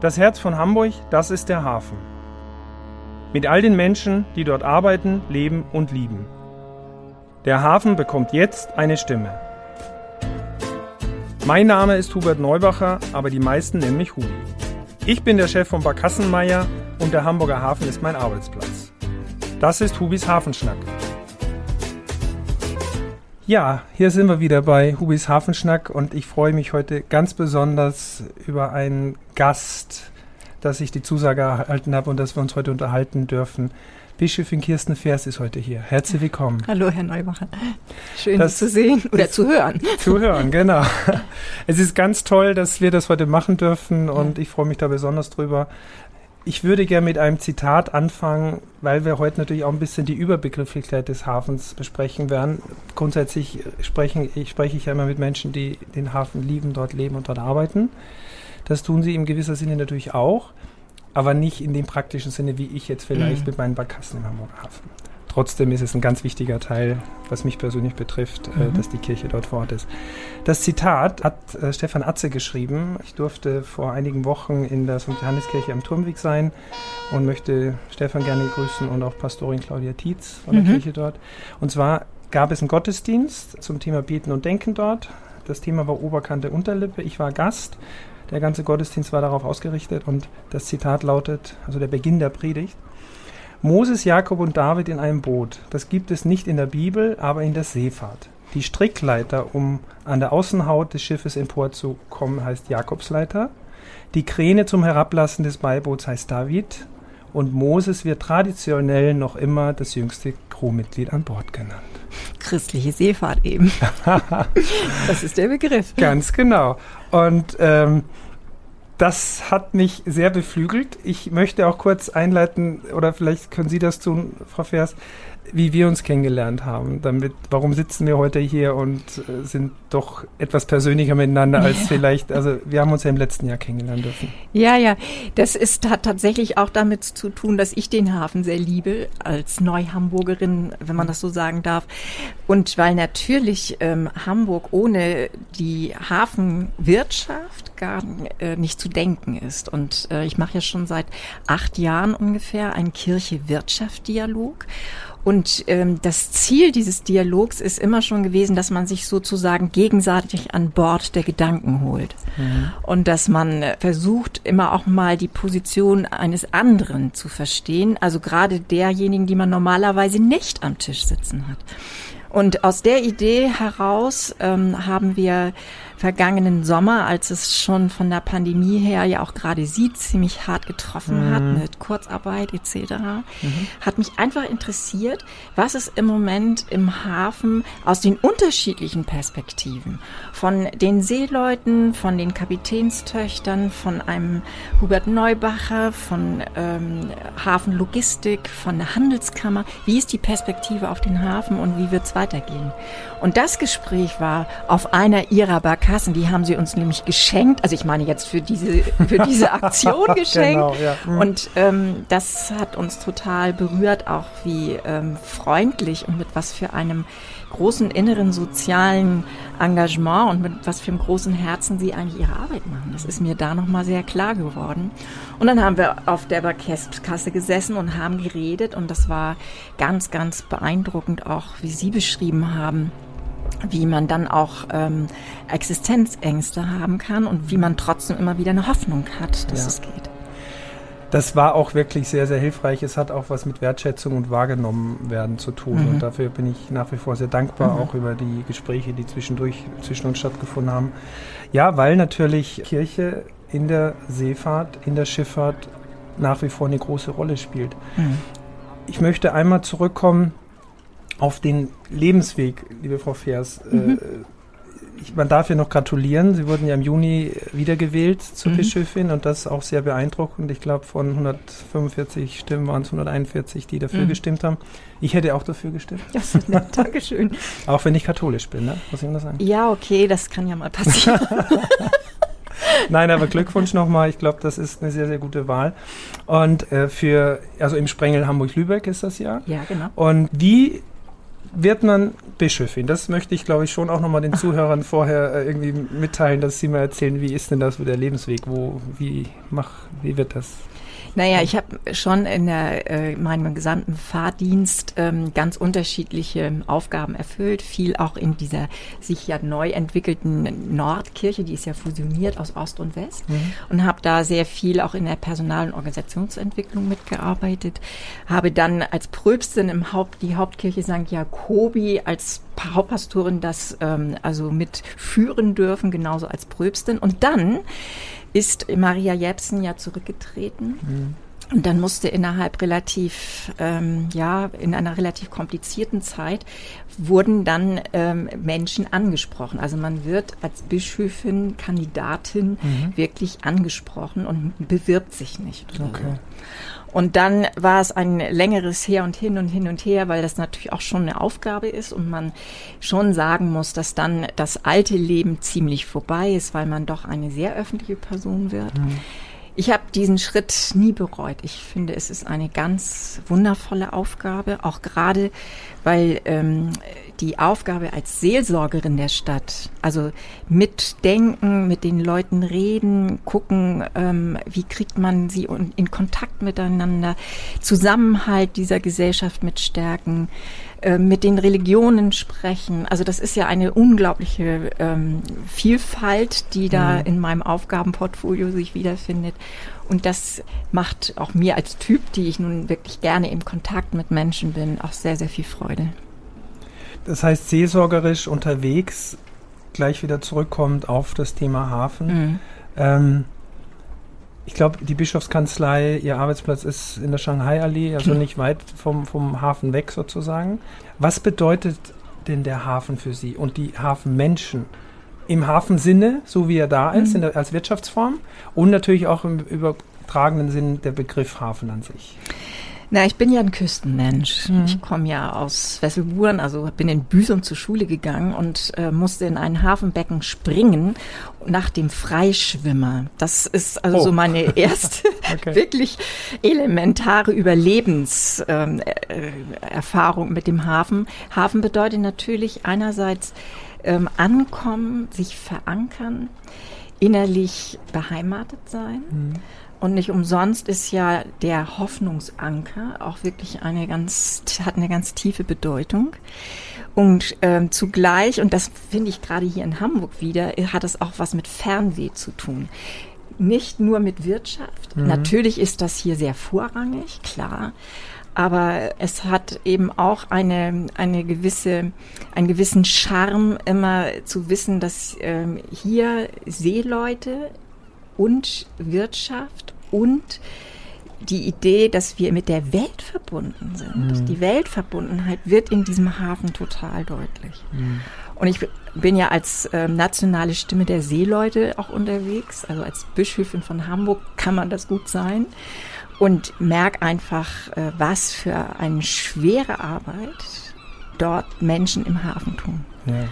Das Herz von Hamburg, das ist der Hafen. Mit all den Menschen, die dort arbeiten, leben und lieben. Der Hafen bekommt jetzt eine Stimme. Mein Name ist Hubert Neubacher, aber die meisten nennen mich Hubi. Ich bin der Chef von Barkassenmeier und der Hamburger Hafen ist mein Arbeitsplatz. Das ist Hubis Hafenschnack. Ja, hier sind wir wieder bei Hubis Hafenschnack und ich freue mich heute ganz besonders über einen Gast, dass ich die Zusage erhalten habe und dass wir uns heute unterhalten dürfen. Bischöfin Kirsten Vers ist heute hier. Herzlich willkommen. Hallo, Herr Neubacher. Schön, das zu sehen oder zu hören. Zu hören, genau. Es ist ganz toll, dass wir das heute machen dürfen und ich freue mich da besonders drüber. Ich würde gerne mit einem Zitat anfangen, weil wir heute natürlich auch ein bisschen die Überbegrifflichkeit des Hafens besprechen werden. Grundsätzlich sprechen, ich spreche ich ja immer mit Menschen, die den Hafen lieben, dort leben und dort arbeiten. Das tun sie in gewisser Sinne natürlich auch, aber nicht in dem praktischen Sinne, wie ich jetzt vielleicht mhm. mit meinen Barkassen im Hamburger Hafen. Trotzdem ist es ein ganz wichtiger Teil, was mich persönlich betrifft, äh, mhm. dass die Kirche dort vor Ort ist. Das Zitat hat äh, Stefan Atze geschrieben. Ich durfte vor einigen Wochen in der St. Johanneskirche am Turmweg sein und möchte Stefan gerne grüßen und auch Pastorin Claudia Tietz von der mhm. Kirche dort. Und zwar gab es einen Gottesdienst zum Thema Beten und Denken dort. Das Thema war Oberkante Unterlippe. Ich war Gast der ganze Gottesdienst war darauf ausgerichtet und das Zitat lautet, also der Beginn der Predigt. Moses, Jakob und David in einem Boot. Das gibt es nicht in der Bibel, aber in der Seefahrt. Die Strickleiter, um an der Außenhaut des Schiffes emporzukommen, heißt Jakobsleiter. Die Kräne zum Herablassen des Beiboots heißt David. Und Moses wird traditionell noch immer das jüngste Crewmitglied an Bord genannt. Christliche Seefahrt eben. das ist der Begriff. Ganz genau. Und ähm, das hat mich sehr beflügelt. Ich möchte auch kurz einleiten, oder vielleicht können Sie das tun, Frau Vers, wie wir uns kennengelernt haben. Damit, warum sitzen wir heute hier und äh, sind doch etwas persönlicher miteinander als ja. vielleicht, also wir haben uns ja im letzten Jahr kennengelernt dürfen. Ja, ja, das ist, hat tatsächlich auch damit zu tun, dass ich den Hafen sehr liebe, als Neuhamburgerin, wenn man das so sagen darf. Und weil natürlich ähm, Hamburg ohne die Hafenwirtschaft gar äh, nicht zu denken ist. Und äh, ich mache ja schon seit acht Jahren ungefähr einen Kirche-Wirtschaft-Dialog. Und ähm, das Ziel dieses Dialogs ist immer schon gewesen, dass man sich sozusagen gegenseitig an Bord der Gedanken holt. Mhm. Und dass man versucht, immer auch mal die Position eines anderen zu verstehen, also gerade derjenigen, die man normalerweise nicht am Tisch sitzen hat. Und aus der Idee heraus ähm, haben wir vergangenen Sommer, als es schon von der Pandemie her ja auch gerade sie ziemlich hart getroffen mhm. hat mit Kurzarbeit etc., mhm. hat mich einfach interessiert, was es im Moment im Hafen aus den unterschiedlichen Perspektiven von den Seeleuten, von den Kapitänstöchtern, von einem Hubert Neubacher, von ähm, Hafenlogistik, von der Handelskammer, wie ist die Perspektive auf den Hafen und wie wird es weitergehen? Und das Gespräch war auf einer ihrer Barkassen Kassen, die haben sie uns nämlich geschenkt. Also ich meine jetzt für diese, für diese Aktion geschenkt. genau, ja. mhm. Und ähm, das hat uns total berührt, auch wie ähm, freundlich und mit was für einem großen inneren sozialen Engagement und mit was für einem großen Herzen sie eigentlich ihre Arbeit machen. Das ist mir da nochmal sehr klar geworden. Und dann haben wir auf der Barkasse gesessen und haben geredet und das war ganz, ganz beeindruckend auch, wie Sie beschrieben haben wie man dann auch ähm, Existenzängste haben kann und wie man trotzdem immer wieder eine Hoffnung hat, dass ja. es geht. Das war auch wirklich sehr, sehr hilfreich. Es hat auch was mit Wertschätzung und wahrgenommen werden zu tun. Mhm. Und dafür bin ich nach wie vor sehr dankbar, mhm. auch über die Gespräche, die zwischendurch zwischen uns stattgefunden haben. Ja, weil natürlich Kirche in der Seefahrt, in der Schifffahrt nach wie vor eine große Rolle spielt. Mhm. Ich möchte einmal zurückkommen auf den Lebensweg, liebe Frau Fers. Äh, mhm. ich, man darf ihr noch gratulieren. Sie wurden ja im Juni wiedergewählt zur mhm. Bischöfin und das auch sehr beeindruckend. Ich glaube, von 145 Stimmen waren es 141, die dafür mhm. gestimmt haben. Ich hätte auch dafür gestimmt. Ja, so nett. Dankeschön. auch wenn ich katholisch bin, ne? muss ich Ihnen das sagen? Ja, okay, das kann ja mal passieren. Nein, aber Glückwunsch nochmal. Ich glaube, das ist eine sehr, sehr gute Wahl. Und äh, für, also im Sprengel Hamburg-Lübeck ist das ja. Ja, genau. Und wie wird man Bischöfin. Das möchte ich, glaube ich, schon auch nochmal den Zuhörern vorher äh, irgendwie mitteilen, dass sie mal erzählen, wie ist denn das so der Lebensweg? Wo, wie, mach, wie wird das? Naja, ich habe schon in der, äh, meinem gesamten Fahrdienst ähm, ganz unterschiedliche Aufgaben erfüllt. Viel auch in dieser sich ja neu entwickelten Nordkirche, die ist ja fusioniert aus Ost und West. Mhm. Und habe da sehr viel auch in der Personal- und Organisationsentwicklung mitgearbeitet. Habe dann als Pröbstin im Haupt, die Hauptkirche St. Jakobi als Hauptpastorin das ähm, also mitführen dürfen, genauso als Pröbstin. Und dann ist Maria Jepsen ja zurückgetreten. Mhm. Und dann musste innerhalb relativ, ähm, ja, in einer relativ komplizierten Zeit wurden dann ähm, Menschen angesprochen. Also man wird als Bischöfin, Kandidatin mhm. wirklich angesprochen und bewirbt sich nicht. Okay. Und dann war es ein längeres Her und Hin und Hin und Her, weil das natürlich auch schon eine Aufgabe ist und man schon sagen muss, dass dann das alte Leben ziemlich vorbei ist, weil man doch eine sehr öffentliche Person wird. Mhm. Ich habe diesen Schritt nie bereut. Ich finde, es ist eine ganz wundervolle Aufgabe, auch gerade weil ähm, die Aufgabe als Seelsorgerin der Stadt, also mitdenken, mit den Leuten reden, gucken, ähm, wie kriegt man sie in Kontakt miteinander, Zusammenhalt dieser Gesellschaft mit stärken, äh, mit den Religionen sprechen. Also das ist ja eine unglaubliche ähm, Vielfalt, die da mhm. in meinem Aufgabenportfolio sich wiederfindet. Und das macht auch mir als Typ, die ich nun wirklich gerne im Kontakt mit Menschen bin, auch sehr, sehr viel Freude. Das heißt, seelsorgerisch unterwegs, gleich wieder zurückkommt auf das Thema Hafen. Mhm. Ähm, ich glaube, die Bischofskanzlei, ihr Arbeitsplatz ist in der Shanghai-Allee, also nicht weit vom, vom Hafen weg sozusagen. Was bedeutet denn der Hafen für Sie und die Hafenmenschen? Im Hafensinne, so wie er da ist, mhm. der, als Wirtschaftsform und natürlich auch im übertragenen Sinn der Begriff Hafen an sich. Na, ich bin ja ein Küstenmensch. Mhm. Ich komme ja aus Wesselburen, also bin in Büsum zur Schule gegangen und äh, musste in ein Hafenbecken springen nach dem Freischwimmer. Das ist also oh. so meine erste okay. wirklich elementare Überlebenserfahrung ähm, äh, mit dem Hafen. Hafen bedeutet natürlich einerseits ähm, ankommen, sich verankern, innerlich beheimatet sein. Mhm. Und nicht umsonst ist ja der Hoffnungsanker auch wirklich eine ganz, hat eine ganz tiefe Bedeutung. Und ähm, zugleich, und das finde ich gerade hier in Hamburg wieder, hat es auch was mit Fernweh zu tun. Nicht nur mit Wirtschaft. Mhm. Natürlich ist das hier sehr vorrangig, klar. Aber es hat eben auch eine, eine gewisse, einen gewissen Charme, immer zu wissen, dass ähm, hier Seeleute und Wirtschaft und die Idee, dass wir mit der Welt verbunden sind. Mhm. Die Weltverbundenheit wird in diesem Hafen total deutlich. Mhm. Und ich bin ja als äh, nationale Stimme der Seeleute auch unterwegs. Also als Bischöfin von Hamburg kann man das gut sein. Und merke einfach, äh, was für eine schwere Arbeit dort Menschen im Hafen tun. Ja.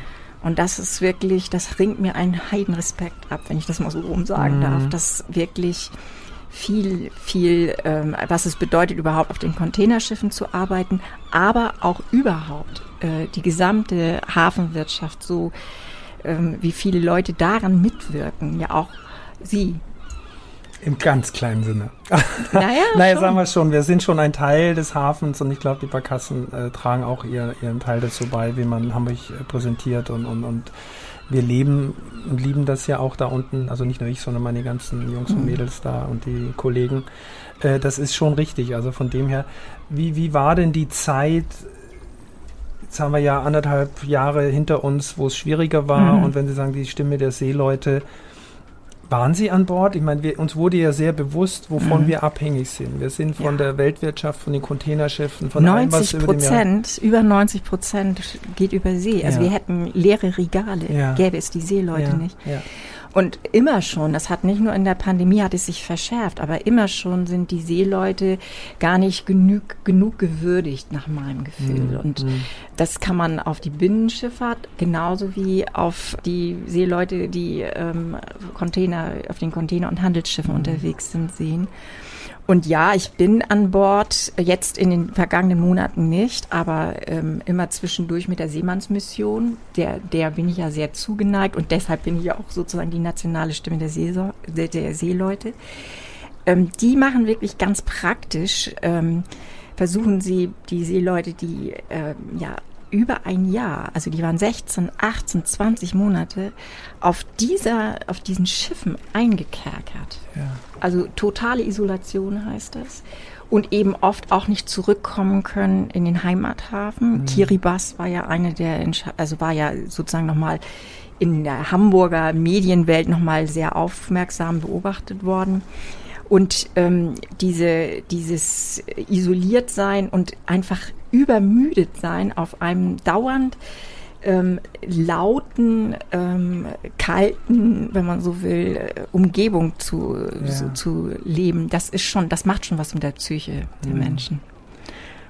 Und das ist wirklich, das ringt mir einen Heidenrespekt ab, wenn ich das mal so rum sagen mhm. darf, dass wirklich viel, viel, ähm, was es bedeutet, überhaupt auf den Containerschiffen zu arbeiten, aber auch überhaupt äh, die gesamte Hafenwirtschaft, so ähm, wie viele Leute daran mitwirken, ja auch Sie, im ganz kleinen Sinne. Naja, naja schon. sagen wir schon, wir sind schon ein Teil des Hafens und ich glaube, die Barkassen äh, tragen auch ihr, ihren Teil dazu bei, wie man Hamburg äh, präsentiert und, und, und wir leben und lieben das ja auch da unten, also nicht nur ich, sondern meine ganzen Jungs und mhm. Mädels da und die Kollegen. Äh, das ist schon richtig. Also von dem her, wie, wie war denn die Zeit? Jetzt haben wir ja anderthalb Jahre hinter uns, wo es schwieriger war. Mhm. Und wenn Sie sagen, die Stimme der Seeleute, waren Sie an Bord? Ich meine, wir, uns wurde ja sehr bewusst, wovon mhm. wir abhängig sind. Wir sind von ja. der Weltwirtschaft, von den Containerschiffen, von 90 allem, Prozent, über, über 90 Prozent geht über See. Also ja. wir hätten leere Regale, ja. gäbe es die Seeleute nicht. Und immer schon, das hat nicht nur in der Pandemie hat es sich verschärft, aber immer schon sind die Seeleute gar nicht genug, genug gewürdigt nach meinem Gefühl. Mhm. Und mhm. das kann man auf die Binnenschifffahrt genauso wie auf die Seeleute, die ähm, Container, auf den Container- und Handelsschiffen mhm. unterwegs sind, sehen. Und ja, ich bin an Bord, jetzt in den vergangenen Monaten nicht, aber ähm, immer zwischendurch mit der Seemannsmission. Der, der bin ich ja sehr zugeneigt und deshalb bin ich ja auch sozusagen die nationale Stimme der, Seeso der, der Seeleute. Ähm, die machen wirklich ganz praktisch, ähm, versuchen sie die Seeleute, die ähm, ja über ein Jahr, also die waren 16, 18, 20 Monate auf dieser, auf diesen Schiffen eingekerkert. Ja. Also totale Isolation heißt das. Und eben oft auch nicht zurückkommen können in den Heimathafen. Mhm. Kiribati war ja eine der, also war ja sozusagen nochmal in der Hamburger Medienwelt nochmal sehr aufmerksam beobachtet worden. Und ähm, diese, dieses isoliert sein und einfach übermüdet sein auf einem dauernd ähm, lauten, ähm, kalten, wenn man so will, äh, Umgebung zu, ja. so, zu leben, das ist schon, das macht schon was mit der Psyche der mhm. Menschen.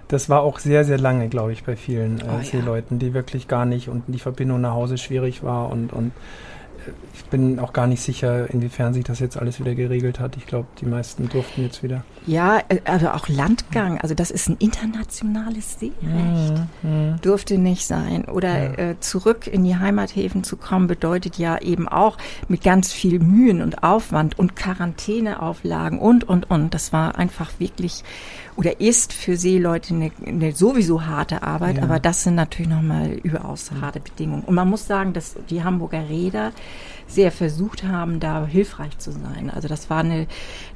Das war auch sehr, sehr lange, glaube ich, bei vielen äh, oh, Seeleuten, ja. die wirklich gar nicht und die Verbindung nach Hause schwierig war und, und ich bin auch gar nicht sicher, inwiefern sich das jetzt alles wieder geregelt hat. Ich glaube, die meisten durften jetzt wieder. Ja, also auch Landgang, also das ist ein internationales Seerecht. Mhm. Durfte nicht sein. Oder ja. äh, zurück in die Heimathäfen zu kommen, bedeutet ja eben auch mit ganz viel Mühen und Aufwand und Quarantäneauflagen und, und, und. Das war einfach wirklich oder ist für Seeleute eine, eine sowieso harte Arbeit, ja. aber das sind natürlich nochmal überaus harte Bedingungen. Und man muss sagen, dass die Hamburger Räder sehr versucht haben, da hilfreich zu sein. Also das war eine,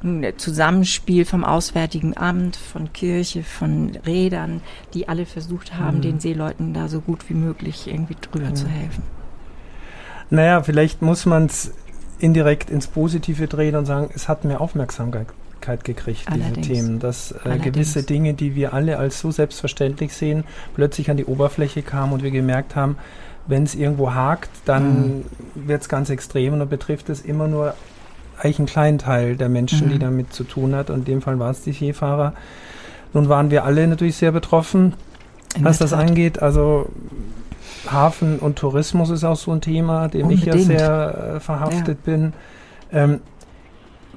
ein Zusammenspiel vom Auswärtigen Amt, von Kirche, von Rädern, die alle versucht haben, mhm. den Seeleuten da so gut wie möglich irgendwie drüber mhm. zu helfen. Naja, vielleicht muss man es indirekt ins Positive drehen und sagen, es hat mehr Aufmerksamkeit gekriegt, Allerdings. diese Themen, dass äh, gewisse Dinge, die wir alle als so selbstverständlich sehen, plötzlich an die Oberfläche kamen und wir gemerkt haben, wenn es irgendwo hakt, dann mhm. wird es ganz extrem und dann betrifft es immer nur eigentlich einen kleinen Teil der Menschen, mhm. die damit zu tun hat. Und in dem Fall war es die Seefahrer. Nun waren wir alle natürlich sehr betroffen, in was das Tat. angeht. Also Hafen und Tourismus ist auch so ein Thema, dem Unbedingt. ich ja sehr äh, verhaftet ja. bin. Ähm,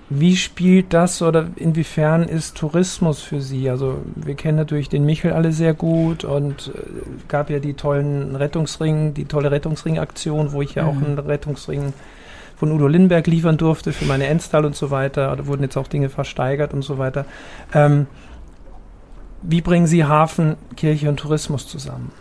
wie spielt das oder inwiefern ist Tourismus für Sie? Also wir kennen natürlich den Michel alle sehr gut und äh, gab ja die tollen Rettungsring, die tolle Rettungsring-Aktion, wo ich ja mhm. auch einen Rettungsring von Udo Lindenberg liefern durfte für meine Enstal und so weiter. Da wurden jetzt auch Dinge versteigert und so weiter. Ähm, wie bringen Sie Hafen, Kirche und Tourismus zusammen?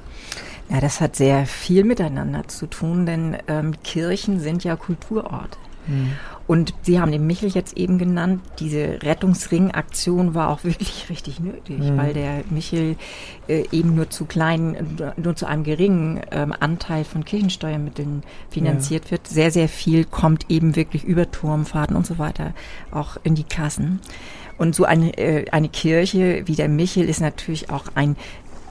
Ja, das hat sehr viel miteinander zu tun, denn ähm, Kirchen sind ja Kulturorte. Mhm. Und Sie haben den Michel jetzt eben genannt. Diese Rettungsring-Aktion war auch wirklich richtig nötig, mhm. weil der Michel äh, eben nur zu kleinen, nur zu einem geringen ähm, Anteil von Kirchensteuermitteln finanziert ja. wird. Sehr, sehr viel kommt eben wirklich über Turmfahrten und so weiter auch in die Kassen. Und so eine, äh, eine Kirche wie der Michel ist natürlich auch ein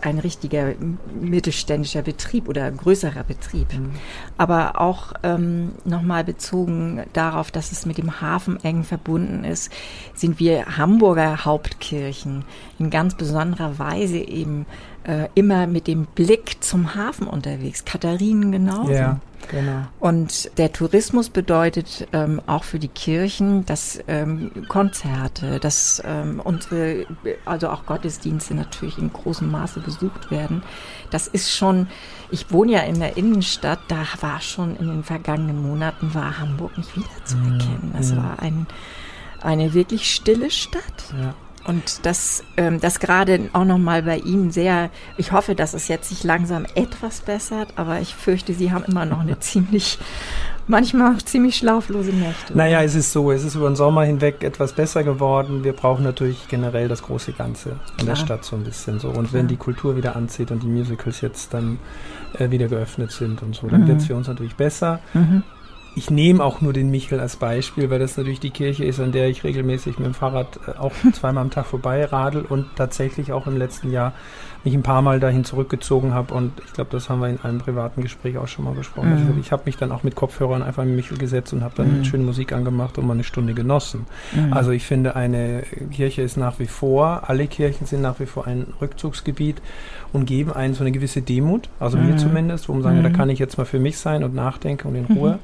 ein richtiger mittelständischer Betrieb oder größerer Betrieb. Mhm. Aber auch ähm, nochmal bezogen darauf, dass es mit dem Hafen eng verbunden ist, sind wir Hamburger Hauptkirchen in ganz besonderer Weise eben äh, immer mit dem Blick zum Hafen unterwegs. Katharinen genauso. Ja. Genau. Und der Tourismus bedeutet ähm, auch für die Kirchen, dass ähm, Konzerte, dass ähm, unsere, also auch Gottesdienste natürlich in großem Maße besucht werden. Das ist schon, ich wohne ja in der Innenstadt, da war schon in den vergangenen Monaten war Hamburg nicht wiederzuerkennen. Mhm. Es war ein, eine wirklich stille Stadt. Ja. Und das, ähm, das gerade auch nochmal bei Ihnen sehr, ich hoffe, dass es jetzt sich langsam etwas bessert, aber ich fürchte, Sie haben immer noch eine ziemlich, manchmal ziemlich schlaflose Nächte. Naja, es ist so, es ist über den Sommer hinweg etwas besser geworden. Wir brauchen natürlich generell das große Ganze in Klar. der Stadt so ein bisschen so. Und wenn die Kultur wieder anzieht und die Musicals jetzt dann äh, wieder geöffnet sind und so, dann mhm. wird es für uns natürlich besser. Mhm ich nehme auch nur den Michel als Beispiel, weil das natürlich die Kirche ist, an der ich regelmäßig mit dem Fahrrad äh, auch zweimal am Tag vorbei radel und tatsächlich auch im letzten Jahr mich ein paar Mal dahin zurückgezogen habe und ich glaube, das haben wir in einem privaten Gespräch auch schon mal besprochen. Mhm. Also ich habe mich dann auch mit Kopfhörern einfach in Michel gesetzt und habe dann mhm. schöne Musik angemacht und mal eine Stunde genossen. Mhm. Also ich finde, eine Kirche ist nach wie vor, alle Kirchen sind nach wie vor ein Rückzugsgebiet und geben einen so eine gewisse Demut, also mir mhm. zumindest, wo man sagen, da mhm. kann ich jetzt mal für mich sein und nachdenken und in Ruhe.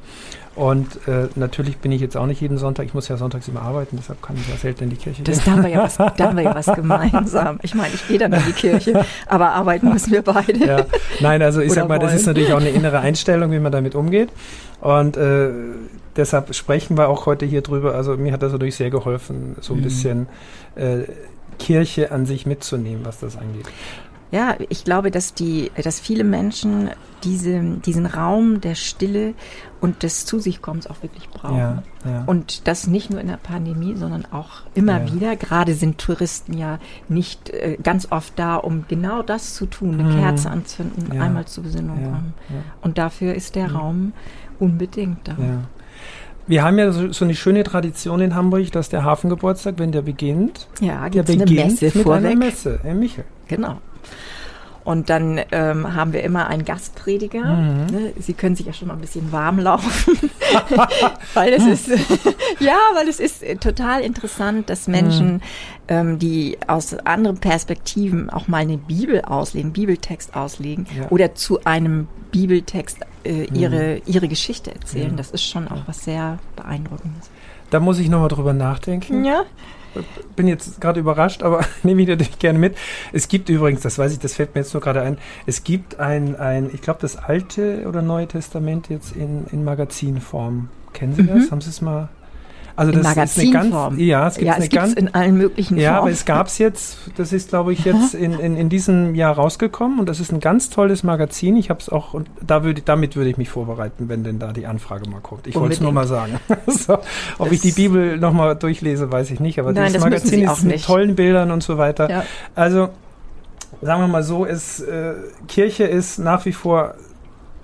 Und äh, natürlich bin ich jetzt auch nicht jeden Sonntag, ich muss ja sonntags immer arbeiten, deshalb kann ich ja selten in die Kirche gehen. Das, da, haben wir ja was, da haben wir ja was gemeinsam. Ich meine, ich gehe dann in die Kirche, aber arbeiten müssen wir beide. Ja. Nein, also ich Oder sag mal, wollen. das ist natürlich auch eine innere Einstellung, wie man damit umgeht. Und äh, deshalb sprechen wir auch heute hier drüber. Also mir hat das natürlich sehr geholfen, so ein mhm. bisschen äh, Kirche an sich mitzunehmen, was das angeht. Ja, ich glaube, dass die, dass viele Menschen diese, diesen Raum der Stille und des Zu sich kommens auch wirklich brauchen. Ja, ja. Und das nicht nur in der Pandemie, sondern auch immer ja. wieder. Gerade sind Touristen ja nicht äh, ganz oft da, um genau das zu tun, eine hm. Kerze anzünden, einmal zur Besinnung kommen. Und dafür ist der Raum unbedingt da. Wir haben ja so, so, eine schöne Tradition in Hamburg, dass der Hafengeburtstag, wenn der beginnt, ja, der beginnt eine Messe mit vorweg. einer Messe. Herr Michel. Genau. Und dann ähm, haben wir immer einen Gastprediger. Mhm. Ne? Sie können sich ja schon mal ein bisschen warm laufen, weil es ist ja, weil es ist total interessant, dass Menschen, mhm. ähm, die aus anderen Perspektiven auch mal eine Bibel auslegen, Bibeltext auslegen ja. oder zu einem Bibeltext äh, ihre mhm. ihre Geschichte erzählen. Das ist schon auch was sehr beeindruckendes. Da muss ich noch mal drüber nachdenken. Ja bin jetzt gerade überrascht, aber nehme ich natürlich gerne mit. Es gibt übrigens, das weiß ich, das fällt mir jetzt nur gerade ein, es gibt ein, ein ich glaube, das Alte oder Neue Testament jetzt in, in Magazinform. Kennen Sie das? Mhm. Haben Sie es mal also das ist eine ganz, ja, es gibt ja, es eine ganz, in allen möglichen Ja, Formen. aber es gab es jetzt, das ist glaube ich jetzt in, in, in diesem Jahr rausgekommen und das ist ein ganz tolles Magazin. Ich habe es auch und da würde damit würde ich mich vorbereiten, wenn denn da die Anfrage mal kommt. Ich wollte es nur mal sagen. so, ob das ich die Bibel noch mal durchlese, weiß ich nicht, aber Nein, dieses Magazin ist mit tollen Bildern und so weiter. Ja. Also sagen wir mal so, ist äh, Kirche ist nach wie vor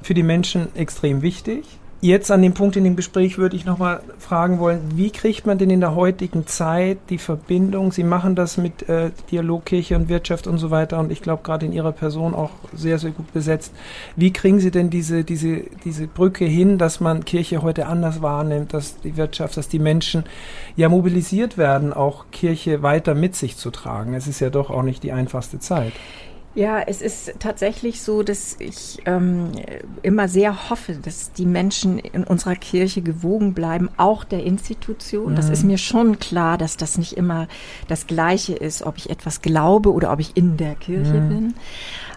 für die Menschen extrem wichtig Jetzt an dem Punkt in dem Gespräch würde ich nochmal fragen wollen, wie kriegt man denn in der heutigen Zeit die Verbindung? Sie machen das mit äh, Dialog, und Wirtschaft und so weiter und ich glaube gerade in Ihrer Person auch sehr, sehr gut besetzt. Wie kriegen Sie denn diese, diese, diese Brücke hin, dass man Kirche heute anders wahrnimmt, dass die Wirtschaft, dass die Menschen ja mobilisiert werden, auch Kirche weiter mit sich zu tragen? Es ist ja doch auch nicht die einfachste Zeit. Ja, es ist tatsächlich so, dass ich ähm, immer sehr hoffe, dass die Menschen in unserer Kirche gewogen bleiben, auch der Institution. Mhm. Das ist mir schon klar, dass das nicht immer das Gleiche ist, ob ich etwas glaube oder ob ich in der Kirche mhm. bin.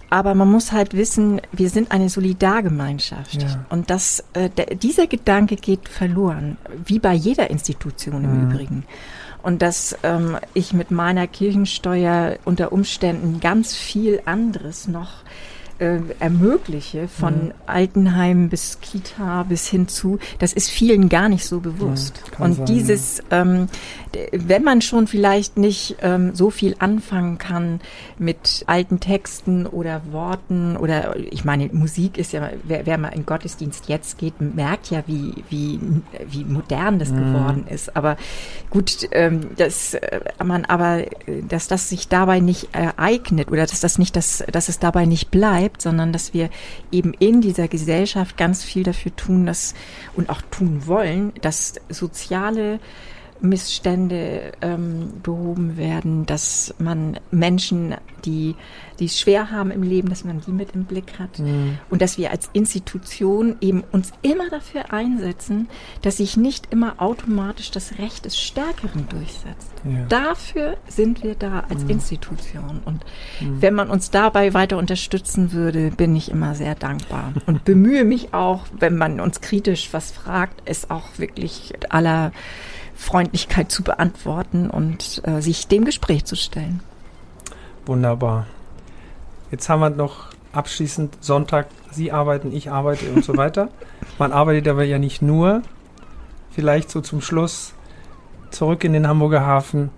Aber man muss halt wissen, wir sind eine Solidargemeinschaft. Ja. Und das, äh, der, dieser Gedanke geht verloren, wie bei jeder Institution im mhm. Übrigen und dass ähm, ich mit meiner Kirchensteuer unter Umständen ganz viel anderes noch äh, ermögliche, von mhm. Altenheim bis Kita bis hin zu, das ist vielen gar nicht so bewusst. Ja, und sein, dieses, ja. ähm, wenn man schon vielleicht nicht ähm, so viel anfangen kann mit alten Texten oder Worten oder ich meine, Musik ist ja, wer, wer mal in Gottesdienst jetzt geht, merkt ja, wie, wie, wie modern das mhm. geworden ist. Aber gut, ähm, dass äh, man aber, dass das sich dabei nicht ereignet oder dass das nicht, dass, dass es dabei nicht bleibt, bleibt, sondern dass wir eben in dieser Gesellschaft ganz viel dafür tun, dass und auch tun wollen, dass soziale Missstände ähm, behoben werden, dass man Menschen, die die es schwer haben im Leben, dass man die mit im Blick hat mhm. und dass wir als Institution eben uns immer dafür einsetzen, dass sich nicht immer automatisch das Recht des Stärkeren durchsetzt. Ja. Dafür sind wir da als mhm. Institution und mhm. wenn man uns dabei weiter unterstützen würde, bin ich immer sehr dankbar und bemühe mich auch, wenn man uns kritisch was fragt, es auch wirklich aller Freundlichkeit zu beantworten und äh, sich dem Gespräch zu stellen. Wunderbar. Jetzt haben wir noch abschließend Sonntag, Sie arbeiten, ich arbeite und so weiter. Man arbeitet aber ja nicht nur. Vielleicht so zum Schluss zurück in den Hamburger Hafen.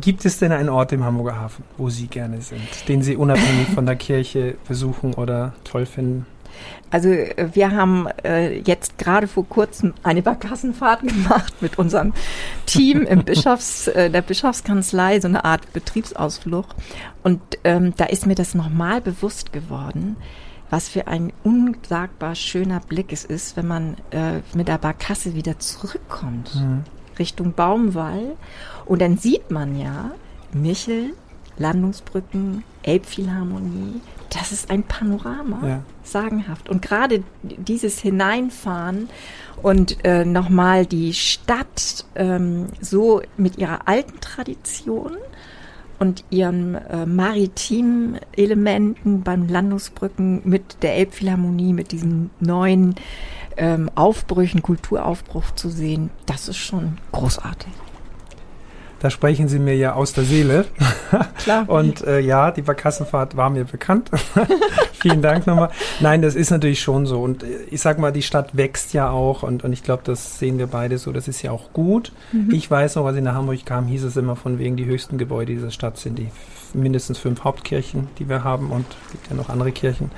Gibt es denn einen Ort im Hamburger Hafen, wo Sie gerne sind, den Sie unabhängig von der Kirche besuchen oder toll finden? Also äh, wir haben äh, jetzt gerade vor kurzem eine Barkassenfahrt gemacht mit unserem Team im Bischofs, äh, der Bischofskanzlei, so eine Art Betriebsausflug. Und ähm, da ist mir das nochmal bewusst geworden, was für ein unsagbar schöner Blick es ist, wenn man äh, mit der Barkasse wieder zurückkommt mhm. Richtung Baumwall. Und dann sieht man ja Michel, Landungsbrücken, Elbphilharmonie, das ist ein Panorama, ja. sagenhaft. Und gerade dieses Hineinfahren und äh, nochmal die Stadt ähm, so mit ihrer alten Tradition und ihren äh, maritimen Elementen beim Landungsbrücken mit der Elbphilharmonie, mit diesen neuen ähm, Aufbrüchen, Kulturaufbruch zu sehen, das ist schon großartig. Da sprechen Sie mir ja aus der Seele. Klar. Und äh, ja, die Barkassenfahrt war mir bekannt. Vielen Dank nochmal. Nein, das ist natürlich schon so. Und äh, ich sag mal, die Stadt wächst ja auch und, und ich glaube, das sehen wir beide so. Das ist ja auch gut. Mhm. Ich weiß noch, als ich nach Hamburg kam, hieß es immer von wegen, die höchsten Gebäude dieser Stadt sind die mindestens fünf Hauptkirchen, die wir haben und es gibt ja noch andere Kirchen.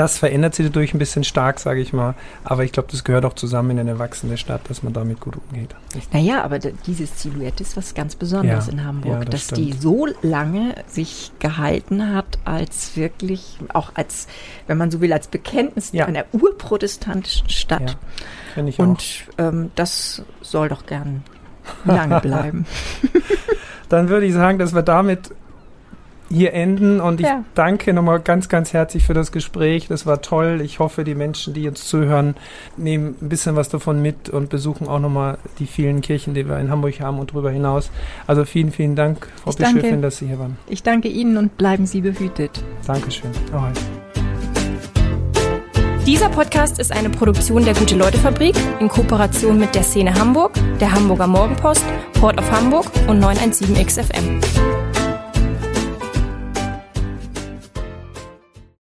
Das verändert sich dadurch ein bisschen stark, sage ich mal. Aber ich glaube, das gehört auch zusammen in eine wachsende Stadt, dass man damit gut umgeht. Naja, aber diese Silhouette ist was ganz Besonderes ja, in Hamburg, ja, das dass stimmt. die so lange sich gehalten hat als wirklich, auch als, wenn man so will, als Bekenntnis ja. einer urprotestantischen Stadt. Ja, ich Und ähm, das soll doch gern lange bleiben. Dann würde ich sagen, dass wir damit hier enden und ich ja. danke nochmal ganz, ganz herzlich für das Gespräch. Das war toll. Ich hoffe, die Menschen, die uns zuhören, nehmen ein bisschen was davon mit und besuchen auch nochmal die vielen Kirchen, die wir in Hamburg haben und darüber hinaus. Also vielen, vielen Dank, Frau Bischöfin, dass Sie hier waren. Ich danke Ihnen und bleiben Sie behütet. Dankeschön. Oh, Dieser Podcast ist eine Produktion der Gute-Leute-Fabrik in Kooperation mit der Szene Hamburg, der Hamburger Morgenpost, Port of Hamburg und 917XFM.